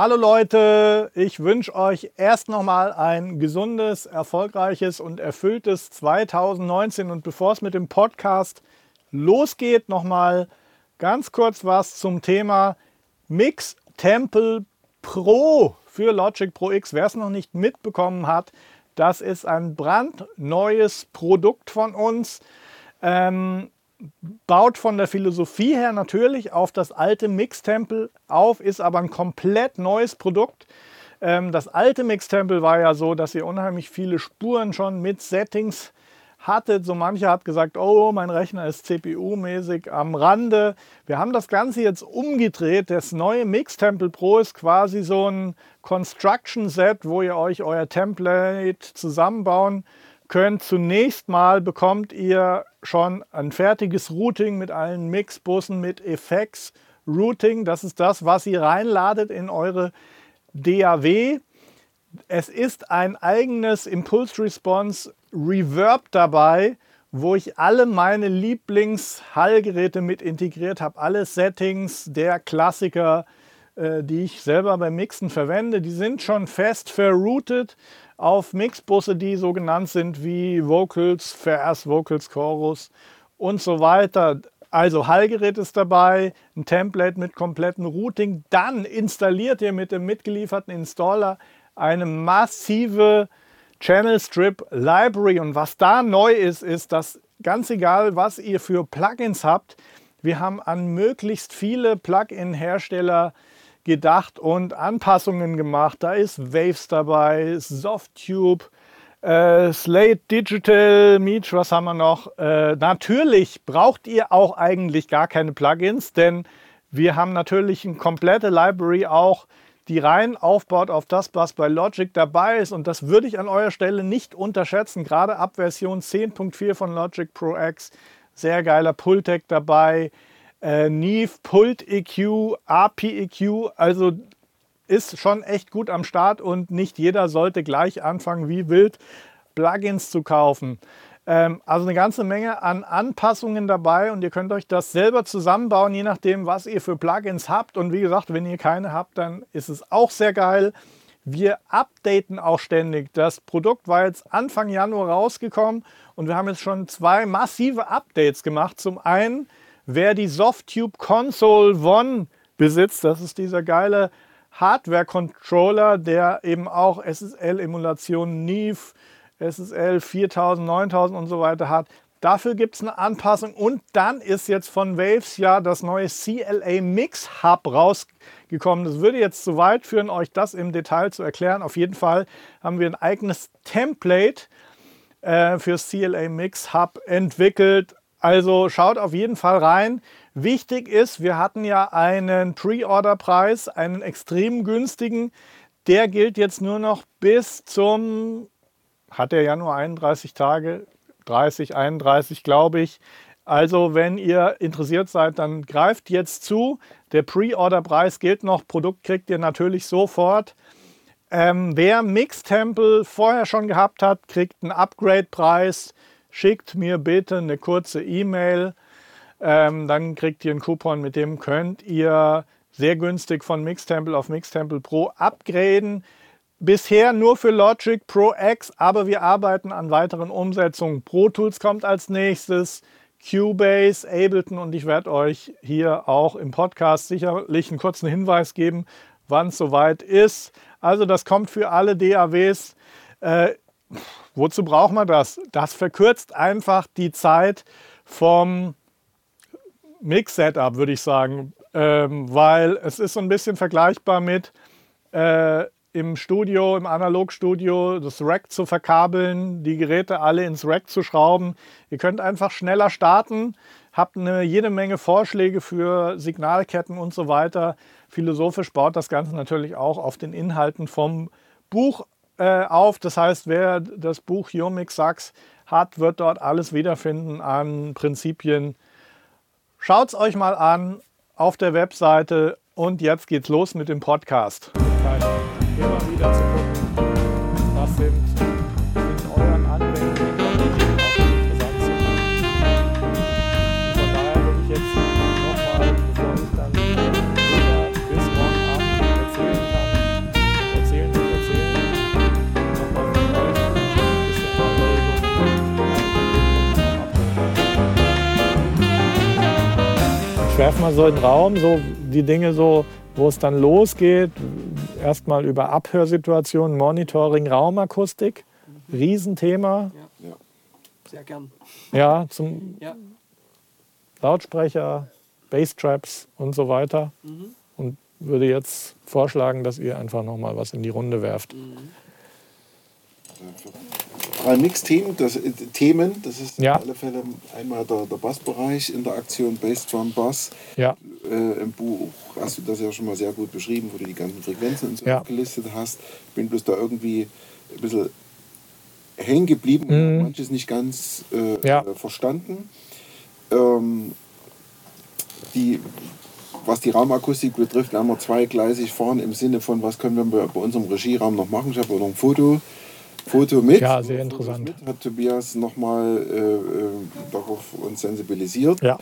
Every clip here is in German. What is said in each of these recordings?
Hallo Leute, ich wünsche euch erst nochmal ein gesundes, erfolgreiches und erfülltes 2019 und bevor es mit dem Podcast losgeht, nochmal ganz kurz was zum Thema Mix Temple Pro für Logic Pro X. Wer es noch nicht mitbekommen hat, das ist ein brandneues Produkt von uns. Ähm, baut von der Philosophie her natürlich auf das alte Mix-Temple auf, ist aber ein komplett neues Produkt. Ähm, das alte Mix-Temple war ja so, dass ihr unheimlich viele Spuren schon mit Settings hattet. So mancher hat gesagt, oh, mein Rechner ist CPU-mäßig am Rande. Wir haben das Ganze jetzt umgedreht. Das neue Mix-Temple Pro ist quasi so ein Construction-Set, wo ihr euch euer Template zusammenbauen könnt. Zunächst mal bekommt ihr schon ein fertiges Routing mit allen Mixbussen, mit Effects. Routing, das ist das, was ihr reinladet in eure DAW. Es ist ein eigenes Impulse Response Reverb dabei, wo ich alle meine Lieblings-Hallgeräte mit integriert habe. Alle Settings der Klassiker, äh, die ich selber beim Mixen verwende, die sind schon fest verroutet auf Mixbusse, die so genannt sind wie Vocals, Vers, Vocals, Chorus und so weiter. Also Hallgerät ist dabei, ein Template mit komplettem Routing. Dann installiert ihr mit dem mitgelieferten Installer eine massive Channel Strip Library. Und was da neu ist, ist, dass ganz egal, was ihr für Plugins habt, wir haben an möglichst viele Plugin-Hersteller gedacht und Anpassungen gemacht. Da ist Waves dabei, Softtube, äh, Slate Digital, Meet, was haben wir noch? Äh, natürlich braucht ihr auch eigentlich gar keine Plugins, denn wir haben natürlich eine komplette Library auch, die rein aufbaut auf das, was bei Logic dabei ist. Und das würde ich an eurer Stelle nicht unterschätzen. Gerade ab Version 10.4 von Logic Pro X. Sehr geiler Pultec dabei äh, Neve, Pult EQ, API EQ, also ist schon echt gut am Start und nicht jeder sollte gleich anfangen, wie wild Plugins zu kaufen. Ähm, also eine ganze Menge an Anpassungen dabei und ihr könnt euch das selber zusammenbauen, je nachdem, was ihr für Plugins habt. Und wie gesagt, wenn ihr keine habt, dann ist es auch sehr geil. Wir updaten auch ständig. Das Produkt war jetzt Anfang Januar rausgekommen und wir haben jetzt schon zwei massive Updates gemacht. Zum einen Wer die Softtube Console One besitzt, das ist dieser geile Hardware-Controller, der eben auch SSL-Emulationen Neve, SSL 4000, 9000 und so weiter hat. Dafür gibt es eine Anpassung und dann ist jetzt von Waves ja das neue CLA Mix Hub rausgekommen. Das würde jetzt zu weit führen, euch das im Detail zu erklären. Auf jeden Fall haben wir ein eigenes Template äh, für CLA Mix Hub entwickelt. Also schaut auf jeden Fall rein. Wichtig ist, wir hatten ja einen Pre-Order-Preis, einen extrem günstigen. Der gilt jetzt nur noch bis zum, hat er ja nur 31 Tage, 30, 31 glaube ich. Also wenn ihr interessiert seid, dann greift jetzt zu. Der Pre-Order-Preis gilt noch. Produkt kriegt ihr natürlich sofort. Ähm, wer Mix Temple vorher schon gehabt hat, kriegt einen Upgrade-Preis schickt mir bitte eine kurze E-Mail. Ähm, dann kriegt ihr einen Coupon, mit dem könnt ihr sehr günstig von Mixtemple auf Mixtemple Pro upgraden. Bisher nur für Logic Pro X, aber wir arbeiten an weiteren Umsetzungen. Pro Tools kommt als nächstes, Cubase, Ableton und ich werde euch hier auch im Podcast sicherlich einen kurzen Hinweis geben, wann es soweit ist. Also das kommt für alle DAWs. Äh, Wozu braucht man das? Das verkürzt einfach die Zeit vom Mix-Setup, würde ich sagen, ähm, weil es ist so ein bisschen vergleichbar mit äh, im Studio, im Analogstudio, das Rack zu verkabeln, die Geräte alle ins Rack zu schrauben. Ihr könnt einfach schneller starten, habt eine jede Menge Vorschläge für Signalketten und so weiter. Philosophisch baut das Ganze natürlich auch auf den Inhalten vom Buch äh, auf. Das heißt, wer das Buch Yomik Sachs hat, wird dort alles wiederfinden an Prinzipien. Schaut es euch mal an auf der Webseite und jetzt geht's los mit dem Podcast. Immer wieder zu gucken, was sind werfen wir so in den Raum, so die Dinge so, wo es dann losgeht. Erstmal über Abhörsituationen, Monitoring, Raumakustik. Riesenthema. Ja. Sehr gern. Ja, zum Ja. Lautsprecher, Basstraps und so weiter. Mhm. Und würde jetzt vorschlagen, dass ihr einfach noch mal was in die Runde werft. Drei Mix-Themen, das, äh, Themen, das ist Ja. auf alle Fälle einmal der, der Bassbereich in der Aktion Bass Drum Bass. Ja, Äh, Im Buch hast du das ja schon mal sehr gut beschrieben, wo du die ganzen Frequenzen und so Ja. aufgelistet hast. Bin bloß da irgendwie ein bisschen hängen geblieben und Mhm. hab manches nicht ganz äh, Ja. äh, verstanden. Ähm, die, was die Raumakustik betrifft, werden wir zweigleisig fahren im Sinne von, was können wir bei, unserem Regieraum noch machen. Ich habe noch ein Foto, Foto mit. Ja, sehr interessant. Hat Tobias nochmal äh, äh, darauf uns sensibilisiert. ja,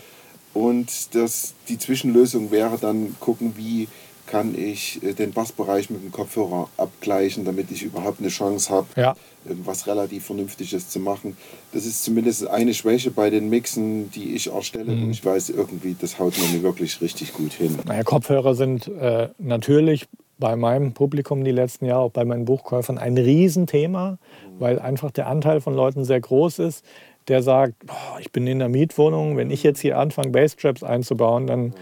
Und das, die Zwischenlösung wäre dann gucken, wie kann ich äh, den Bassbereich mit dem Kopfhörer abgleichen, damit ich überhaupt eine Chance habe, ja. was relativ Vernünftiges zu machen. Das ist zumindest eine Schwäche bei den Mixen, die ich erstelle. Mhm. Und ich weiß irgendwie, das haut mir wirklich richtig gut hin. Naja, Kopfhörer sind äh, natürlich bei meinem Publikum die letzten Jahre, auch bei meinen Buchkäufern, ein Riesenthema, weil einfach der Anteil von Leuten sehr groß ist, der sagt, boah, ich bin in der Mietwohnung, wenn ich jetzt hier anfange, Basstraps einzubauen, dann,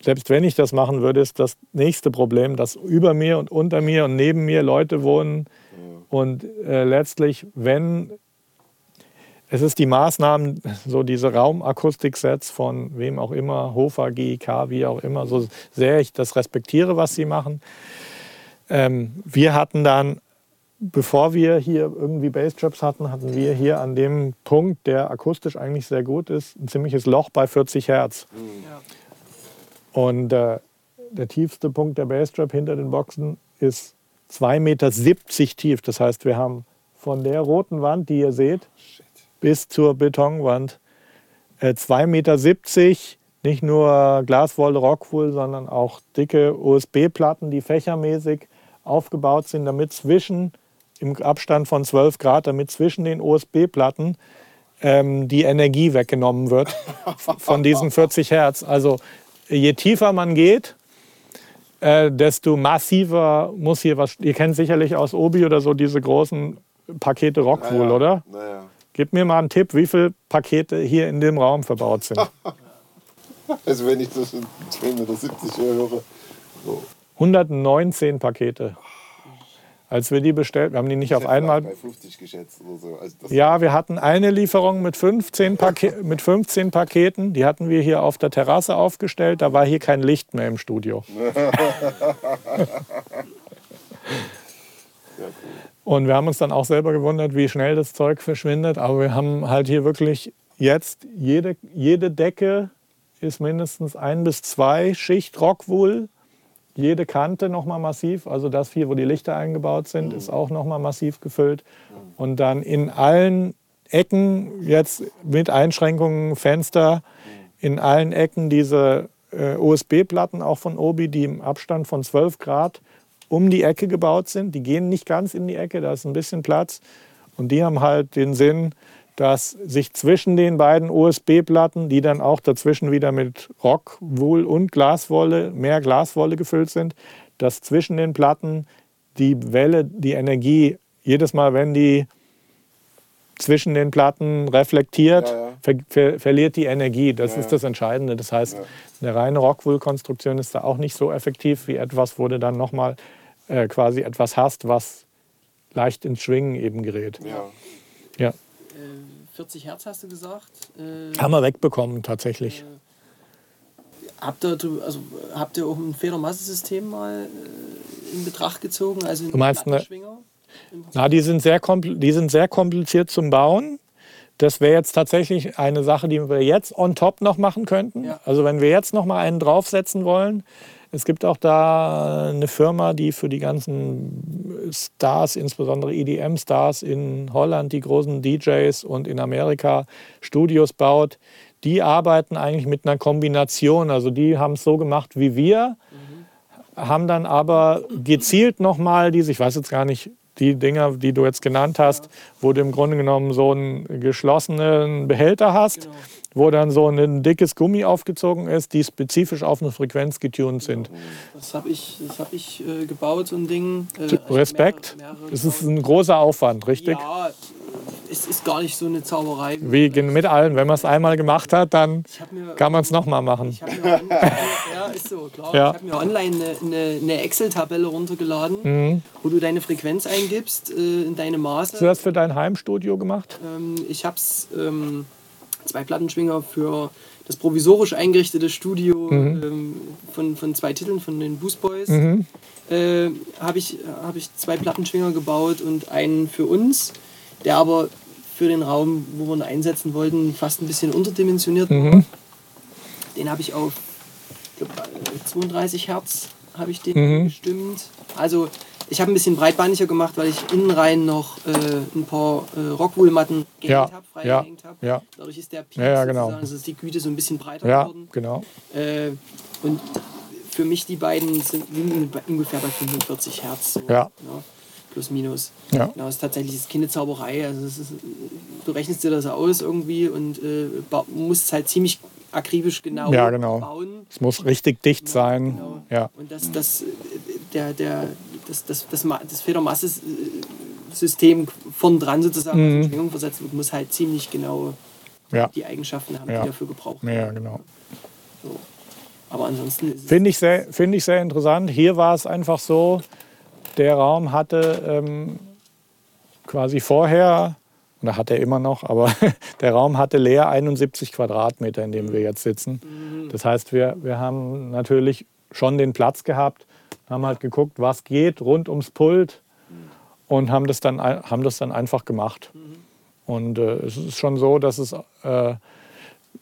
selbst wenn ich das machen würde, ist das nächste Problem, dass über mir und unter mir und neben mir Leute wohnen. Und äh, letztlich, wenn es ist die Maßnahmen, so diese Raumakustik-Sets von wem auch immer, Hofer, GIK, wie auch immer, so sehr ich das respektiere, was sie machen. Ähm, wir hatten dann, bevor wir hier irgendwie Basstraps hatten, hatten wir hier an dem Punkt, der akustisch eigentlich sehr gut ist, ein ziemliches Loch bei 40 Hertz. Ja. Und äh, der tiefste Punkt der Basstrap hinter den Boxen ist 2,70 Meter tief. Das heißt, wir haben von der roten Wand, die ihr seht, bis zur Betonwand äh, 2,70 Meter, nicht nur Glaswolle, Rockwool, sondern auch dicke USB-Platten, die fächermäßig aufgebaut sind, damit zwischen, im Abstand von 12 Grad, damit zwischen den USB-Platten ähm, die Energie weggenommen wird von diesen 40 Hertz. Also je tiefer man geht, äh, desto massiver muss hier was. Ihr kennt sicherlich aus Obi oder so diese großen Pakete Rockwool, oder? Naja. Gib mir mal einen Tipp, wie viele Pakete hier in dem Raum verbaut sind. Also wenn ich das in 2,70 Meter höre. So. 119 Pakete. Als wir die bestellt, wir haben die nicht auf Ich hätte einmal. bei 50 geschätzt oder so. Also Ja, wir hatten eine Lieferung mit 15, Pake mit 15 Paketen. Die hatten wir hier auf der Terrasse aufgestellt. Da war hier kein Licht mehr im Studio. Ja, cool. Und wir haben uns dann auch selber gewundert, wie schnell das Zeug verschwindet. Aber wir haben halt hier wirklich jetzt jede, jede Decke ist mindestens ein bis zwei Schicht Rockwool. Jede Kante nochmal massiv. Also das hier, wo die Lichter eingebaut sind, ist auch nochmal massiv gefüllt. Und dann in allen Ecken, jetzt mit Einschränkungen, Fenster, in allen Ecken diese äh, USB-Platten, auch von Obi, die im Abstand von 12 Grad um die Ecke gebaut sind. Die gehen nicht ganz in die Ecke, da ist ein bisschen Platz. Und die haben halt den Sinn, dass sich zwischen den beiden USB-Platten, die dann auch dazwischen wieder mit Rockwool und Glaswolle, mehr Glaswolle gefüllt sind, dass zwischen den Platten die Welle, die Energie, jedes Mal, wenn die zwischen den Platten reflektiert, Ja, ja. Ver ver verliert die Energie. Das Ja, ist ja. das Entscheidende. Das heißt, eine reine Rockwool-Konstruktion ist da auch nicht so effektiv wie etwas, wo du dann nochmal äh, quasi etwas hast, was leicht ins Schwingen eben gerät. Ja. Ja. Äh, 40 Hertz hast du gesagt. Äh, Haben wir wegbekommen tatsächlich. habt, ihr, also, habt ihr auch ein Federmassesystem mal äh, in Betracht gezogen? Also Du meinst eine-? Na, die sind sehr, die sind sehr kompliziert zum Bauen. Das wäre jetzt tatsächlich eine Sache, die wir jetzt on top noch machen könnten. Ja. Also wenn wir jetzt noch mal einen draufsetzen wollen. Es gibt auch da eine Firma, die für die ganzen Stars, insbesondere EDM-Stars in Holland, die großen DJs und in Amerika Studios baut. Die arbeiten eigentlich mit einer Kombination. Also die haben es so gemacht wie wir, haben dann aber gezielt nochmal diese, ich weiß jetzt gar nicht, die Dinger, die du jetzt genannt hast, wo du im Grunde genommen so einen geschlossenen Behälter hast, Genau. wo dann so ein dickes Gummi aufgezogen ist, die spezifisch auf eine Frequenz getuned sind. Das habe ich, das hab ich äh, gebaut, so ein Ding. Äh, Respekt. mehrere- mehrere Es ist ein großer Aufwand, richtig? Ja, es ist gar nicht so eine Zauberei. Wie mit allen. Wenn man es einmal gemacht hat, dann hab mir, kann man es nochmal machen. Ich habe mir, ja, ist so, klar. Ja. Ich habe mir online eine, eine, Excel-Tabelle runtergeladen, Mhm. wo du deine Frequenz eingibst, äh, in deine Hast du Maße. das für dein Heimstudio gemacht? Ähm, ich habe ähm, zwei Plattenschwinger für das provisorisch eingerichtete Studio Mhm. ähm, von, von zwei Titeln von den Boost Boys. Mhm. äh, habe ich, hab ich zwei Plattenschwinger gebaut und einen für uns, der aber für den Raum, wo wir ihn einsetzen wollten, fast ein bisschen unterdimensioniert. Mhm. Den habe ich auf glaub, äh, 32 Hertz habe ich den Mhm. gestimmt. Also ich habe ein bisschen breitbandiger gemacht, weil ich innen rein noch äh, ein paar äh, Rockwool-Matten gehängt Ja, habe, frei ja, gehängt habe. ja. Dadurch ist der Peak Ja, ja, genau. also ist die Güte so ein bisschen breiter Ja, geworden. genau. Äh, und für mich die beiden sind ungefähr bei 45 Hertz. So, Ja. Plus minus. Ja. Genau, es ist tatsächlich das ist keine Zauberei. Also es ist, du rechnest dir das aus irgendwie und äh, musst es halt ziemlich akribisch genau, Ja, genau. bauen. Es muss richtig dicht sein. Genau. Ja. Und das, das, der, der, das, das, das, das Federmasse-System vorn dran sozusagen Mhm. in Schwingung versetzt wird, muss halt ziemlich genau Ja. die Eigenschaften haben, Ja. die dafür gebraucht ja, werden. genau. So. Aber ansonsten es Finde ich, sehr, finde ich sehr interessant. Hier war es einfach so, der Raum hatte ähm, quasi vorher, oder hat er immer noch, aber der Raum hatte leer 71 Quadratmeter, in dem wir jetzt sitzen. Das heißt, wir, wir haben natürlich schon den Platz gehabt, haben halt geguckt, was geht rund ums Pult und haben das dann, haben das dann einfach gemacht. Und äh, es ist schon so, dass es, äh,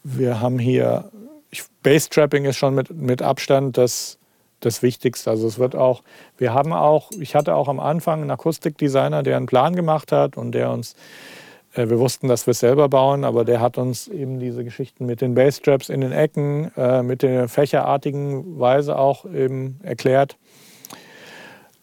wir haben hier, ich, Bass-Trapping ist schon mit, mit Abstand das, das Wichtigste. Also es wird auch, wir haben auch, ich hatte auch am Anfang einen Akustikdesigner, der einen Plan gemacht hat und der uns, äh, wir wussten, dass wir es selber bauen, aber der hat uns eben diese Geschichten mit den Bassstraps in den Ecken, äh, mit der fächerartigen Weise auch eben erklärt.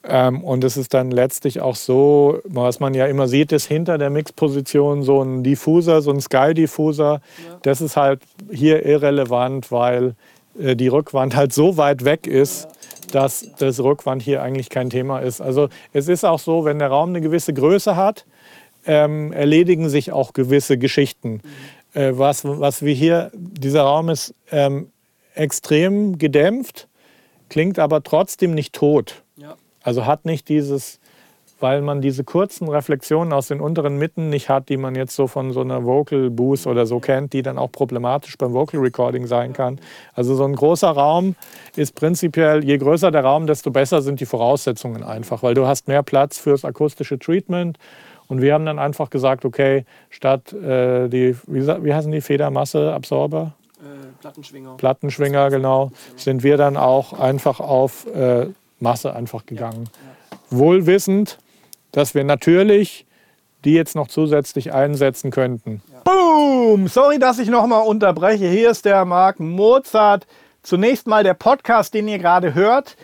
Ähm, und es ist dann letztlich auch so, was man ja immer sieht, ist hinter der Mixposition so ein Diffuser, so ein Sky-Diffuser. Das ist halt hier irrelevant, weil die Rückwand halt so weit weg ist, dass das Rückwand hier eigentlich kein Thema ist. Also es ist auch so, wenn der Raum eine gewisse Größe hat, ähm, erledigen sich auch gewisse Geschichten. Äh, was, was wir hier, dieser Raum ist ähm, extrem gedämpft, klingt aber trotzdem nicht tot. ja. Also hat nicht dieses, weil man diese kurzen Reflexionen aus den unteren Mitten nicht hat, die man jetzt so von so einer Vocal Boost oder so kennt, die dann auch problematisch beim Vocal Recording sein kann. Also so ein großer Raum ist prinzipiell, je größer der Raum, desto besser sind die Voraussetzungen einfach, weil du hast mehr Platz fürs akustische Treatment. Und wir haben dann einfach gesagt, okay, statt äh, die, wie, wie heißen die Federmasse-Absorber? Äh, Plattenschwinger. Plattenschwinger, genau, sind wir dann auch einfach auf äh, Masse einfach gegangen. Wohl wissend, dass wir natürlich die jetzt noch zusätzlich einsetzen könnten. Boom! Sorry, dass ich nochmal unterbreche. Hier ist der Marc Mozart. Zunächst mal der Podcast, den ihr gerade hört.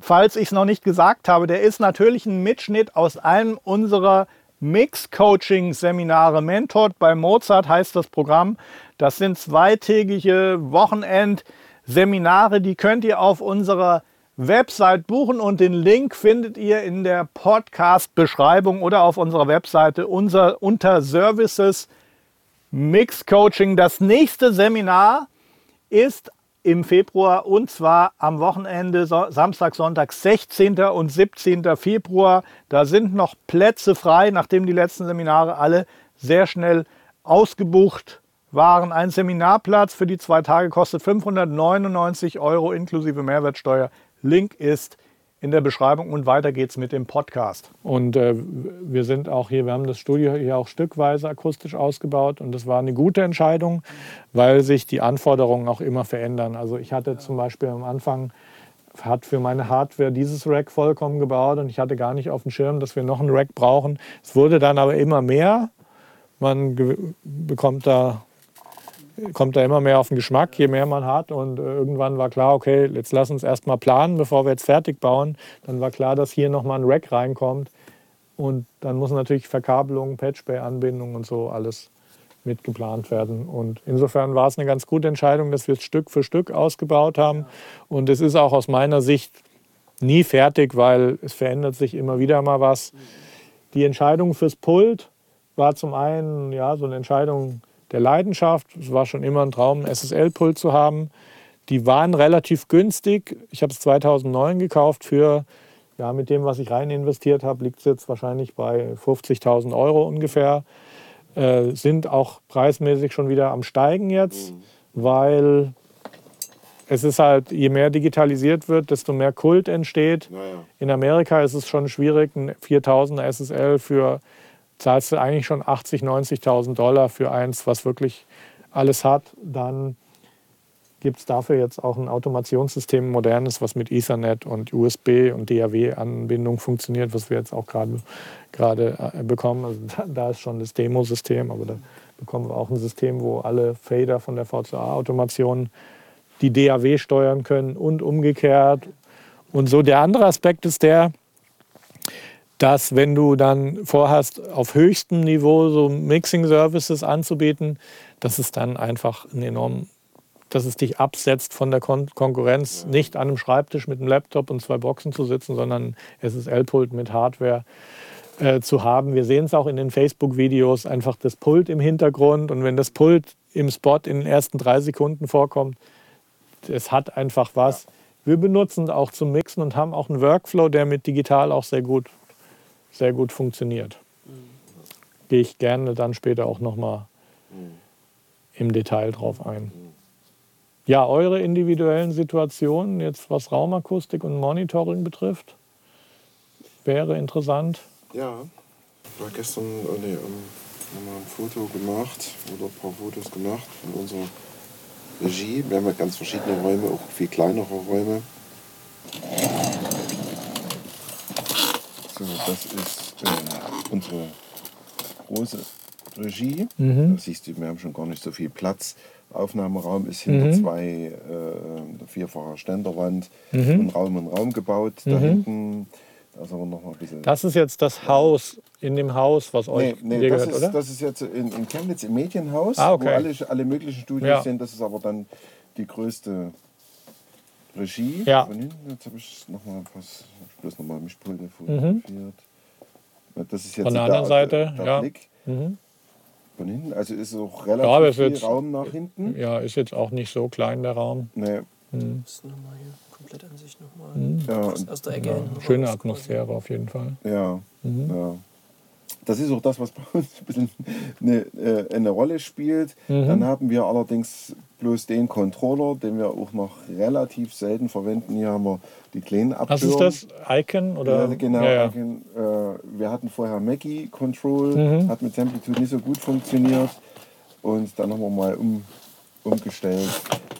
Falls ich es noch nicht gesagt habe, der ist natürlich ein Mitschnitt aus einem unserer Mix-Coaching-Seminare. Mentored bei Mozart heißt das Programm. Das sind zweitägige Wochenend-Seminare, die könnt ihr auf unserer Website buchen und den Link findet ihr in der Podcast-Beschreibung oder auf unserer Webseite unser, unter Services Mix Coaching. Das nächste Seminar ist im Februar und zwar am Wochenende Samstag, Sonntag, 16. und 17. Februar. Da sind noch Plätze frei, nachdem die letzten Seminare alle sehr schnell ausgebucht waren. Ein Seminarplatz für die zwei Tage kostet 599 Euro inklusive Mehrwertsteuer. Link ist in der Beschreibung und weiter geht's mit dem Podcast. Und äh, wir sind auch hier, wir haben das Studio hier auch stückweise akustisch ausgebaut und das war eine gute Entscheidung, weil sich die Anforderungen auch immer verändern. Also ich hatte zum Beispiel am Anfang hat für meine Hardware dieses Rack vollkommen gebaut und ich hatte gar nicht auf dem Schirm, dass wir noch ein Rack brauchen. Es wurde dann aber immer mehr. Man bekommt da kommt da immer mehr auf den Geschmack, je mehr man hat. Und äh, irgendwann war klar, okay, jetzt lass uns erst mal planen, bevor wir jetzt fertig bauen. Dann war klar, dass hier nochmal ein Rack reinkommt. Und dann muss natürlich Verkabelung, Patchbay-Anbindung und so alles mit geplant werden. Und insofern war es eine ganz gute Entscheidung, dass wir es Stück für Stück ausgebaut haben. Und es ist auch aus meiner Sicht nie fertig, weil es verändert sich immer wieder mal was. Die Entscheidung fürs Pult war zum einen ja, so eine Entscheidung der Leidenschaft. Es war schon immer ein Traum, SSL-Pult zu haben. Die waren relativ günstig. Ich habe es 2009 gekauft für, ja, mit dem, was ich rein investiert habe, liegt es jetzt wahrscheinlich bei 50.000 Euro ungefähr. Äh, sind auch preismäßig schon wieder am Steigen jetzt, mhm. weil es ist halt, je mehr digitalisiert wird, desto mehr Kult entsteht. Ja. In Amerika ist es schon schwierig, ein 4000er SSL für, zahlst du eigentlich schon 80.000, 90.000 Dollar für eins, was wirklich alles hat. Dann gibt es dafür jetzt auch ein Automationssystem, ein modernes, was mit Ethernet und USB und DAW-Anbindung funktioniert, was wir jetzt auch gerade äh, bekommen. Also da, da, ist schon das Demo-System, aber da bekommen wir auch ein System, wo alle Fader von der VCA-Automation die DAW steuern können und umgekehrt. Und so der andere Aspekt ist der, dass wenn du dann vorhast, auf höchstem Niveau so Mixing-Services anzubieten, dass es dann einfach ein enorm, dass es dich absetzt von der Kon Konkurrenz, nicht an einem Schreibtisch mit einem Laptop und zwei Boxen zu sitzen, sondern SSL-Pult mit Hardware äh, zu haben. Wir sehen es auch in den Facebook-Videos, einfach das Pult im Hintergrund und wenn das Pult im Spot in den ersten drei Sekunden vorkommt, es hat einfach was. Wir benutzen es auch zum Mixen und haben auch einen Workflow, der mit digital auch sehr gut, sehr gut funktioniert. Gehe ich gerne dann später auch nochmal im Detail drauf ein. Ja, eure individuellen Situationen, jetzt was Raumakustik und Monitoring betrifft, wäre interessant. Ja, ich war gestern oh nee, um, ein Foto gemacht oder ein paar Fotos gemacht von unserer Regie. Wir haben ja ganz verschiedene Räume, auch viel kleinere Räume. So, das ist äh, unsere große Regie. Mhm. Da siehst du, wir haben schon gar nicht so viel Platz. Aufnahmeraum ist hinter mhm. zwei äh, vierfacher Ständerwand mhm. und Raum und Raum gebaut. Da mhm. hinten das ist aber noch mal ein bisschen. Das ist jetzt das Haus, in dem Haus, was euch nee, nee, das gehört, ist, oder? Das ist jetzt in, in Chemnitz im Medienhaus, ah, okay. wo alle, alle möglichen Studios ja. sind. Das ist aber dann die größte Regie. Ja. Von hinten, jetzt habe ich nochmal was, ich bloß nochmal Mischpulte fotografiert. Mhm. Das ist jetzt Von der anderen Seite, der ja. Blick. Mhm. Von hinten, also ist auch relativ ja, viel jetzt, Raum nach hinten. Ja, ist jetzt auch nicht so klein der Raum. Nee. Mhm. nochmal hier. Komplettansicht nochmal mhm. ja, aus der Ecke. Ja, schöne Atmosphäre auf jeden Fall. Ja, mhm. ja. Das ist auch das, was bei uns ein bisschen eine, äh, eine Rolle spielt. Mhm. Dann haben wir allerdings bloß den Controller, den wir auch noch relativ selten verwenden. Hier haben wir die kleinen Abhörer. Was ist das? Icon? Oder? Ja, genau, ja, ja. Icon. Äh, wir hatten vorher Mackie Control, mhm. hat mit Samplitude nicht so gut funktioniert. Und dann haben wir mal um, umgestellt.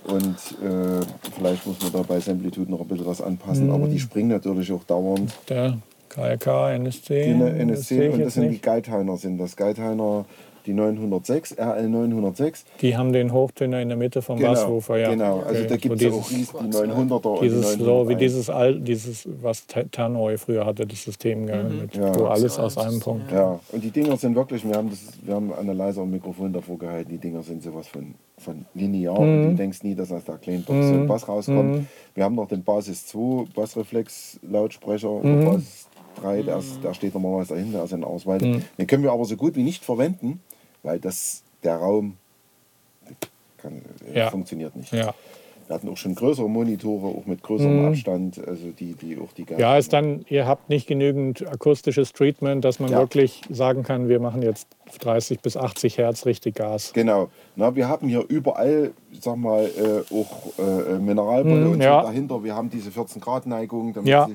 Und äh, vielleicht muss man da bei Samplitude noch ein bisschen was anpassen. Mhm. Aber die springen natürlich auch dauernd. Der KRK, NSC. Die NSC, und das sind nicht. die Geithiner sind das. Geithiner die 906, RL 906. Die haben den Hochtöner in der Mitte vom genau, Basswoofer, ja. Genau, also okay. da gibt es auch die 900er dieses, und die So wie dieses, dieses was Tannoy früher hatte, das System, mhm. mit, ja. wo alles aus einem Punkt. Ja, und die Dinger sind wirklich, wir haben, das, wir haben Analyzer und Mikrofon davor gehalten, die Dinger sind sowas von, von linear mhm. und du denkst nie, dass aus der Cleanbox mhm. so ein Bass rauskommt. Mhm. Wir haben noch den Basis 2 Bassreflex Lautsprecher, mhm. Basis 3, der, der steht normalerweise dahinter, also in Auswahl. Mhm. Den können wir aber so gut wie nicht verwenden weil das, der Raum kann, äh, ja. funktioniert nicht. Ja. Wir hatten auch schon größere Monitore, auch mit größerem mhm. Abstand, also die, die auch die Ja, ist dann, ihr habt nicht genügend akustisches Treatment, dass man ja. wirklich sagen kann, wir machen jetzt 30 bis 80 Hertz richtig Gas. Genau. Na, wir haben hier überall, sag mal, äh, auch äh, Mineralwolle mhm, und ja. dahinter. Wir haben diese 14 Grad Neigung, damit ja.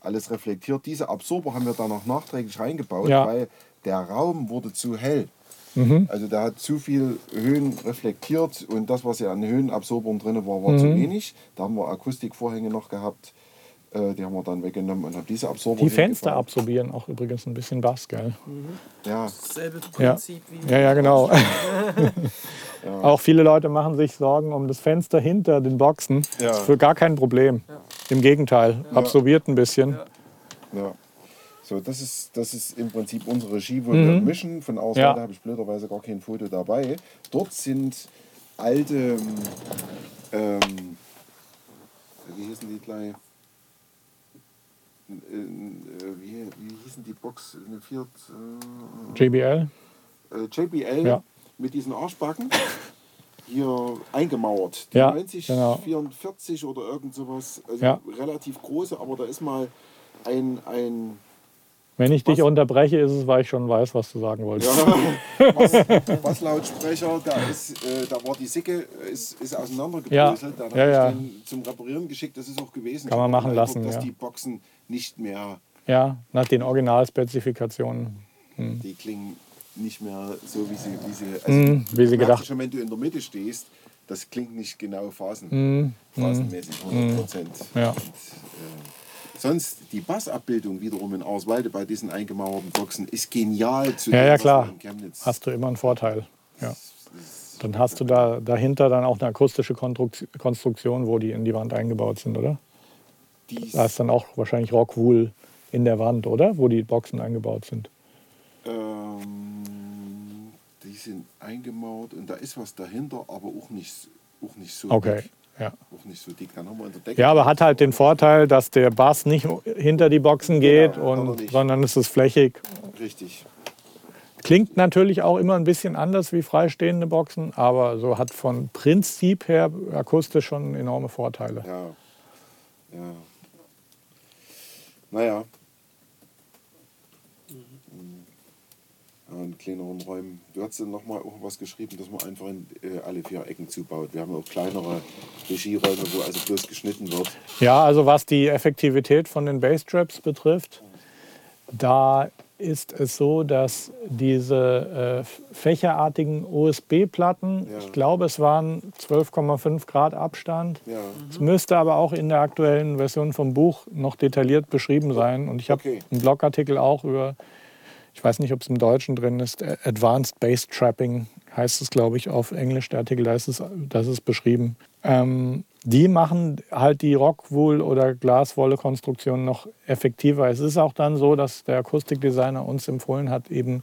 Alles reflektiert. Diese Absorber haben wir dann noch nachträglich reingebaut, weil der Raum wurde zu hell. Mhm. Also der hat zu viel Höhen reflektiert und das, was ja an Höhenabsorbern drin war, war mhm. zu wenig. Da haben wir Akustikvorhänge noch gehabt. Äh, die haben wir dann weggenommen und haben diese Absorber. Die Fenster absorbieren auch übrigens ein bisschen Bass, gell? Mhm. Ja. Dasselbe Prinzip ja. wie. Ja, ja, genau. ja. Auch viele Leute machen sich Sorgen um das Fenster hinter den Boxen. Ja. Das ist für gar kein Problem. Im Gegenteil, absorbiert ein bisschen. Ja. So, das ist, das ist im Prinzip unsere Regie, wo wir mischen. Von außen Ja. habe ich blöderweise gar kein Foto dabei. Dort sind alte, ähm, wie hießen die gleich? Äh, wie, wie hießen die Box? Eine Fiat, äh, JBL. äh, JBL Ja. mit diesen Arschbacken hier eingemauert. Die Ja, 90, genau. 44 oder irgend sowas. Also Ja. relativ große, aber da ist mal ein, ein Wenn ich dich Was? unterbreche, ist es, weil ich schon weiß, was du sagen wolltest. ja, Bass, Basslautsprecher, da, ist, äh, da war die Sicke, ist, ist auseinandergebröselt. Ja, Da ja, habe ich den zum Reparieren geschickt, das ist auch gewesen. Kann man machen lassen, Dass ja. die Boxen nicht mehr, Ja, nach den Originalspezifikationen. die klingen nicht mehr so, wie sie, wie sie, also Mhm, wie sie gedacht. Schon wenn du in der Mitte stehst, das klingt nicht genau phasen, Mhm, phasenmäßig, 100 Prozent. Ja. Und, äh, sonst die Bassabbildung wiederum in Auswalde bei diesen eingemauerten Boxen ist genial zu Ja, dem, ja, klar. Hast du immer einen Vorteil. Ja. Dann hast du da dahinter dann auch eine akustische Konstruk- Konstruktion, wo die in die Wand eingebaut sind, oder? Da ist dann auch wahrscheinlich Rockwool in der Wand, oder? Wo die Boxen eingebaut sind. Ähm, die sind eingemauert und da ist was dahinter, aber auch nicht, auch nicht so Okay. dick. Ja. Auch nicht so dick. Dann haben wir in der Decke. ja, aber hat halt den Vorteil, dass der Bass nicht hinter die Boxen geht, Genau, hat er und, sondern es ist flächig. Richtig. Klingt natürlich auch immer ein bisschen anders wie freistehende Boxen, aber so hat von Prinzip her akustisch schon enorme Vorteile. Ja. Ja. Naja. Ja, in kleineren Räumen. Du hast dann nochmal auch was geschrieben, dass man einfach in äh, alle vier Ecken zubaut. Wir haben auch kleinere Regieräume, wo also bloß geschnitten wird. Ja, also was die Effektivität von den Basstraps betrifft, da ist es so, dass diese äh, fächerartigen USB-Platten, Ja. ich glaube, es waren 12,5 Grad Abstand. Ja. Es müsste aber auch in der aktuellen Version vom Buch noch detailliert beschrieben sein. Und ich habe Okay. einen Blogartikel auch über, ich weiß nicht, ob es im Deutschen drin ist, Advanced Bass Trapping heißt es, glaube ich, auf Englisch. Der Artikel, da ist es, das ist beschrieben. Ähm, die machen halt die Rockwool- oder Glaswolle-Konstruktion noch effektiver. Es ist auch dann so, dass der Akustikdesigner uns empfohlen hat, eben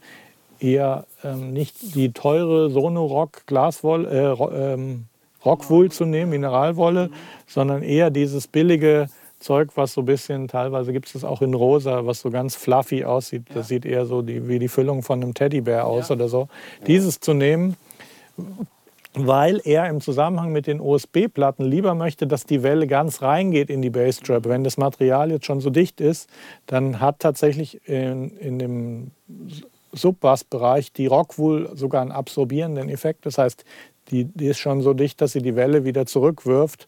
eher ähm, nicht die teure Sonorock Glaswolle, äh, ähm, Rockwool zu nehmen, Mineralwolle, sondern eher dieses billige Zeug, was so ein bisschen, teilweise gibt es das auch in rosa, was so ganz fluffy aussieht. Das sieht eher so die, wie die Füllung von einem Teddybär aus Ja. oder so. Dieses zu nehmen, weil er im Zusammenhang mit den OSB-Platten lieber möchte, dass die Welle ganz reingeht in die Bassstrap. Wenn das Material jetzt schon so dicht ist, dann hat tatsächlich in, in dem Subbass-Bereich die Rockwool sogar einen absorbierenden Effekt. Das heißt, die, die ist schon so dicht, dass sie die Welle wieder zurückwirft.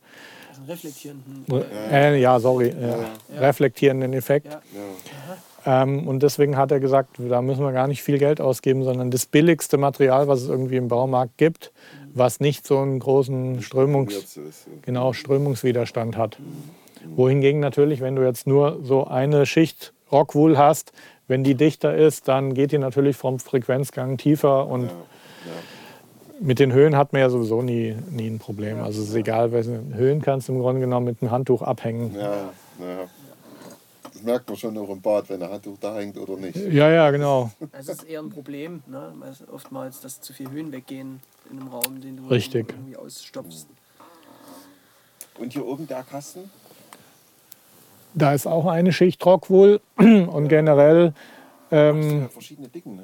Also einen reflektierenden. Äh, ja, sorry, äh, reflektierenden Effekt. Ja. Ja. Ähm, und deswegen hat er gesagt, da müssen wir gar nicht viel Geld ausgeben, sondern das billigste Material, was es irgendwie im Baumarkt gibt, was nicht so einen großen Strömungs, genau, Strömungswiderstand hat. Wohingegen natürlich, wenn du jetzt nur so eine Schicht Rockwool hast, wenn die dichter ist, dann geht die natürlich vom Frequenzgang tiefer und Ja. mit den Höhen hat man ja sowieso nie, nie ein Problem. Also es ist egal, welche Höhen kannst du im Grunde genommen mit einem Handtuch abhängen. Ja, merkt man schon auch im Bad, wenn ein Handtuch da hängt oder nicht. Ja, ja, genau. Also es ist eher ein Problem, ne? weil es oftmals, dass zu viel Höhen weggehen in einem Raum, den du Richtig. irgendwie ausstopfst. Und hier oben der Kasten? Da ist auch eine Schicht Rockwool und generell Das ähm, sind ja verschiedene Dicken, ne?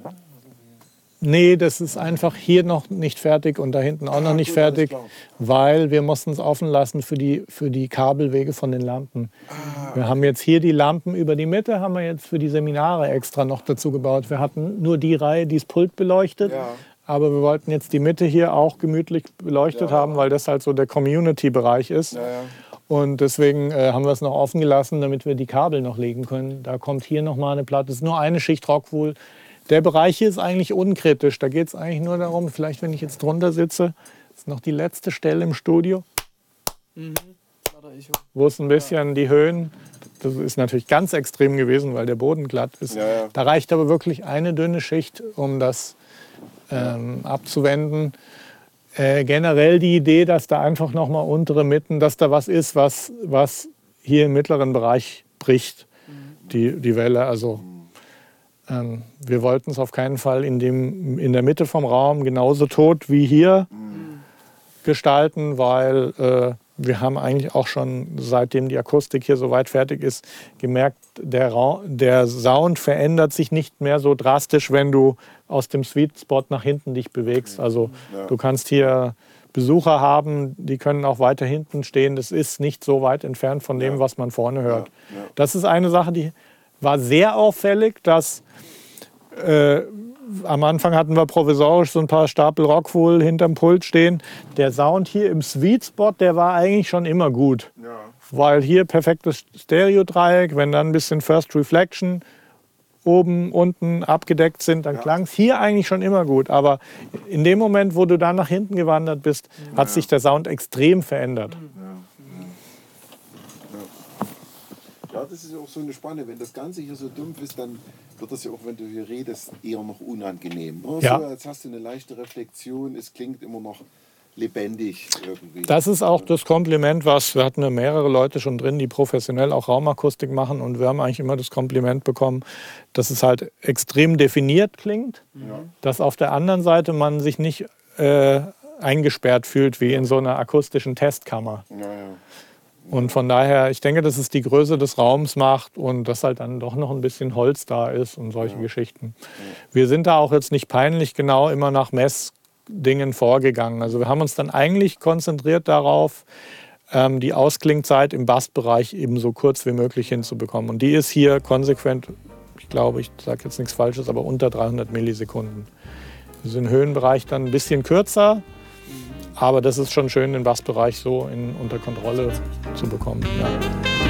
Nee, das ist einfach hier noch nicht fertig und da hinten auch noch nicht gut, fertig, weil wir mussten es offen lassen für die, für die Kabelwege von den Lampen. Ah. Wir haben jetzt hier die Lampen über die Mitte, haben wir jetzt für die Seminare extra noch dazu gebaut. Wir hatten nur die Reihe, die das Pult beleuchtet, Ja. aber wir wollten jetzt die Mitte hier auch gemütlich beleuchtet Ja. haben, weil das halt so der Community-Bereich ist. Ja. Und deswegen äh, haben wir es noch offen gelassen, damit wir die Kabel noch legen können. Da kommt hier noch mal eine Platte. Es ist nur eine Schicht Rockwool. Der Bereich hier ist eigentlich unkritisch. Da geht es eigentlich nur darum, vielleicht wenn ich jetzt drunter sitze, ist noch die letzte Stelle im Studio, ich wo es ein bisschen die Höhen, das ist natürlich ganz extrem gewesen, weil der Boden glatt ist. Ja, ja. Da reicht aber wirklich eine dünne Schicht, um das ähm, abzuwenden. Äh, generell die Idee, dass da einfach noch mal untere Mitten, dass da was ist, was, was hier im mittleren Bereich bricht, die, die Welle. Also wir wollten es auf keinen Fall in, dem, in der Mitte vom Raum genauso tot wie hier gestalten, weil äh, wir haben eigentlich auch schon, seitdem die Akustik hier so weit fertig ist, gemerkt, der, der Sound verändert sich nicht mehr so drastisch, wenn du aus dem Sweet Spot nach hinten dich bewegst. Also ja. du kannst hier Besucher haben, die können auch weiter hinten stehen. Das ist nicht so weit entfernt von dem, ja. was man vorne hört. Ja. Das ist eine Sache, die war sehr auffällig, dass äh, am Anfang hatten wir provisorisch so ein paar Stapel Rockwool hinterm Pult stehen. Der Sound hier im Sweet Spot, der war eigentlich schon immer gut. Ja. Weil hier perfektes Stereo-Dreieck, wenn dann ein bisschen First Reflection oben, unten abgedeckt sind, dann ja. klang es hier eigentlich schon immer gut. Aber in dem Moment, wo du dann nach hinten gewandert bist, ja. hat sich der Sound extrem verändert. Ja, das ist auch so eine Spanne. Wenn das Ganze hier so dumpf ist, dann wird das ja auch, wenn du hier redest, eher noch unangenehm. Ne? Ja. Jetzt hast du eine leichte Reflexion, es klingt immer noch lebendig irgendwie. Das ist auch das Kompliment, was wir hatten ja mehrere Leute schon drin, die professionell auch Raumakustik machen und wir haben eigentlich immer das Kompliment bekommen, dass es halt extrem definiert klingt, ja. dass auf der anderen Seite man sich nicht äh, eingesperrt fühlt wie in so einer akustischen Testkammer. Ja, ja. Und von daher, ich denke, dass es die Größe des Raums macht und dass halt dann doch noch ein bisschen Holz da ist und solche ja. Geschichten. Wir sind da auch jetzt nicht peinlich genau immer nach Messdingen vorgegangen. Also wir haben uns dann eigentlich konzentriert darauf, ähm, die Ausklingzeit im Bassbereich eben so kurz wie möglich hinzubekommen. Und die ist hier konsequent, ich glaube, ich sage jetzt nichts Falsches, aber unter 300 Millisekunden. Wir sind im Höhenbereich dann ein bisschen kürzer, aber das ist schon schön, den Bassbereich so in, unter Kontrolle zu bekommen. Ja.